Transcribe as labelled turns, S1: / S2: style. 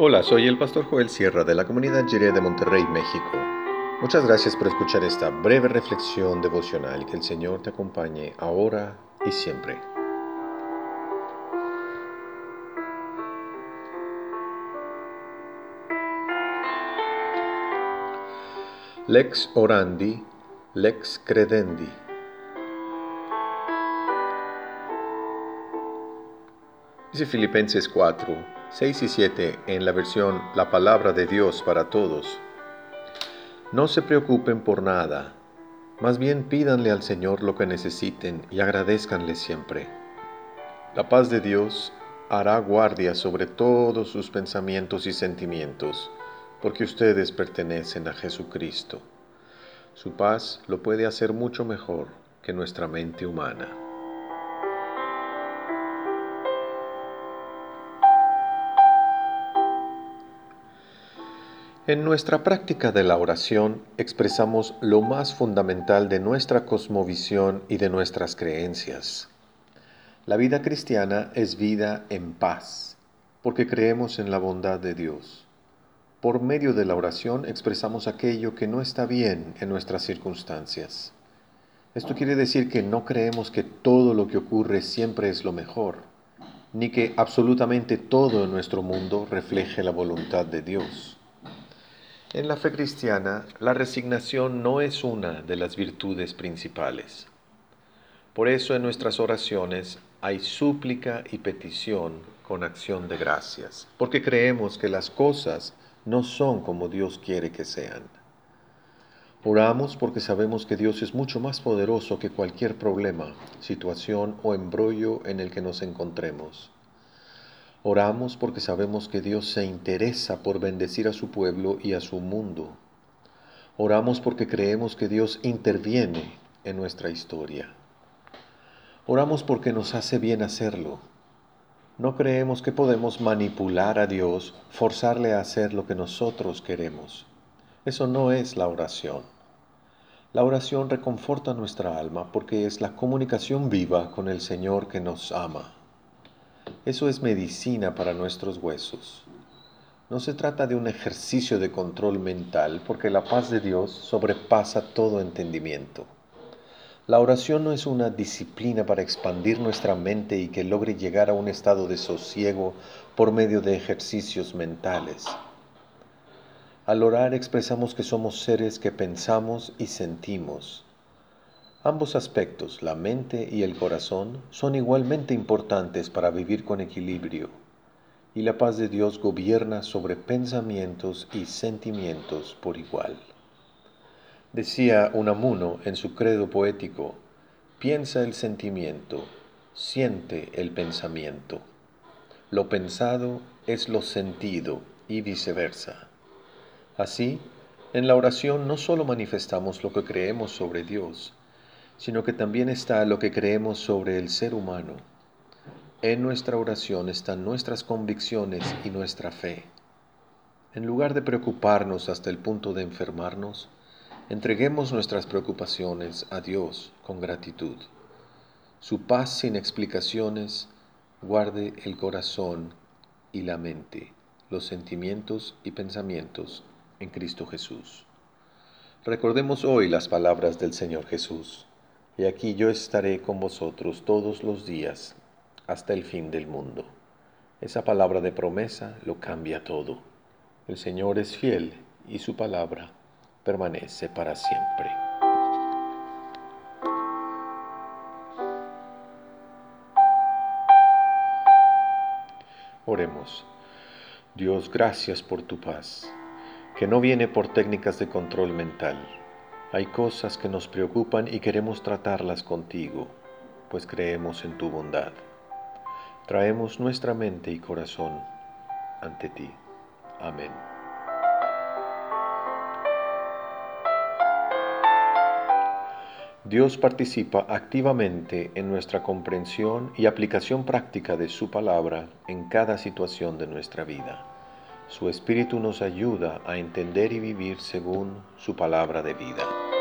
S1: Hola, soy el pastor Joel Sierra de la comunidad Jiré de Monterrey, México. Muchas gracias por escuchar esta breve reflexión devocional. Que el Señor te acompañe ahora y siempre. Lex orandi, lex credendi. Dice Filipenses 4, 6 y 7 en la versión La palabra de Dios para todos. No se preocupen por nada, más bien pídanle al Señor lo que necesiten y agradezcanle siempre. La paz de Dios hará guardia sobre todos sus pensamientos y sentimientos, porque ustedes pertenecen a Jesucristo. Su paz lo puede hacer mucho mejor que nuestra mente humana. En nuestra práctica de la oración expresamos lo más fundamental de nuestra cosmovisión y de nuestras creencias. La vida cristiana es vida en paz, porque creemos en la bondad de Dios. Por medio de la oración expresamos aquello que no está bien en nuestras circunstancias. Esto quiere decir que no creemos que todo lo que ocurre siempre es lo mejor, ni que absolutamente todo en nuestro mundo refleje la voluntad de Dios. En la fe cristiana, la resignación no es una de las virtudes principales. Por eso en nuestras oraciones hay súplica y petición con acción de gracias, porque creemos que las cosas no son como Dios quiere que sean. Oramos porque sabemos que Dios es mucho más poderoso que cualquier problema, situación o embrollo en el que nos encontremos. Oramos porque sabemos que Dios se interesa por bendecir a su pueblo y a su mundo. Oramos porque creemos que Dios interviene en nuestra historia. Oramos porque nos hace bien hacerlo. No creemos que podemos manipular a Dios, forzarle a hacer lo que nosotros queremos. Eso no es la oración. La oración reconforta nuestra alma porque es la comunicación viva con el Señor que nos ama. Eso es medicina para nuestros huesos. No se trata de un ejercicio de control mental, porque la paz de Dios sobrepasa todo entendimiento. La oración no es una disciplina para expandir nuestra mente y que logre llegar a un estado de sosiego por medio de ejercicios mentales. Al orar expresamos que somos seres que pensamos y sentimos, Ambos aspectos, la mente y el corazón, son igualmente importantes para vivir con equilibrio, y la paz de Dios gobierna sobre pensamientos y sentimientos por igual. Decía Unamuno en su credo poético, piensa el sentimiento, siente el pensamiento. Lo pensado es lo sentido y viceversa. Así, en la oración no solo manifestamos lo que creemos sobre Dios, sino que también está lo que creemos sobre el ser humano. En nuestra oración están nuestras convicciones y nuestra fe. En lugar de preocuparnos hasta el punto de enfermarnos, entreguemos nuestras preocupaciones a Dios con gratitud. Su paz sin explicaciones guarde el corazón y la mente, los sentimientos y pensamientos en Cristo Jesús. Recordemos hoy las palabras del Señor Jesús. Y aquí yo estaré con vosotros todos los días hasta el fin del mundo. Esa palabra de promesa lo cambia todo. El Señor es fiel y su palabra permanece para siempre. Oremos. Dios, gracias por tu paz, que no viene por técnicas de control mental hay cosas que nos preocupan y queremos tratarlas contigo, pues creemos en tu bondad. Traemos nuestra mente y corazón ante ti. Amén. Dios participa activamente en nuestra comprensión y aplicación práctica de su palabra en cada situación de nuestra vida. Su Espíritu nos ayuda a entender y vivir según su palabra de vida.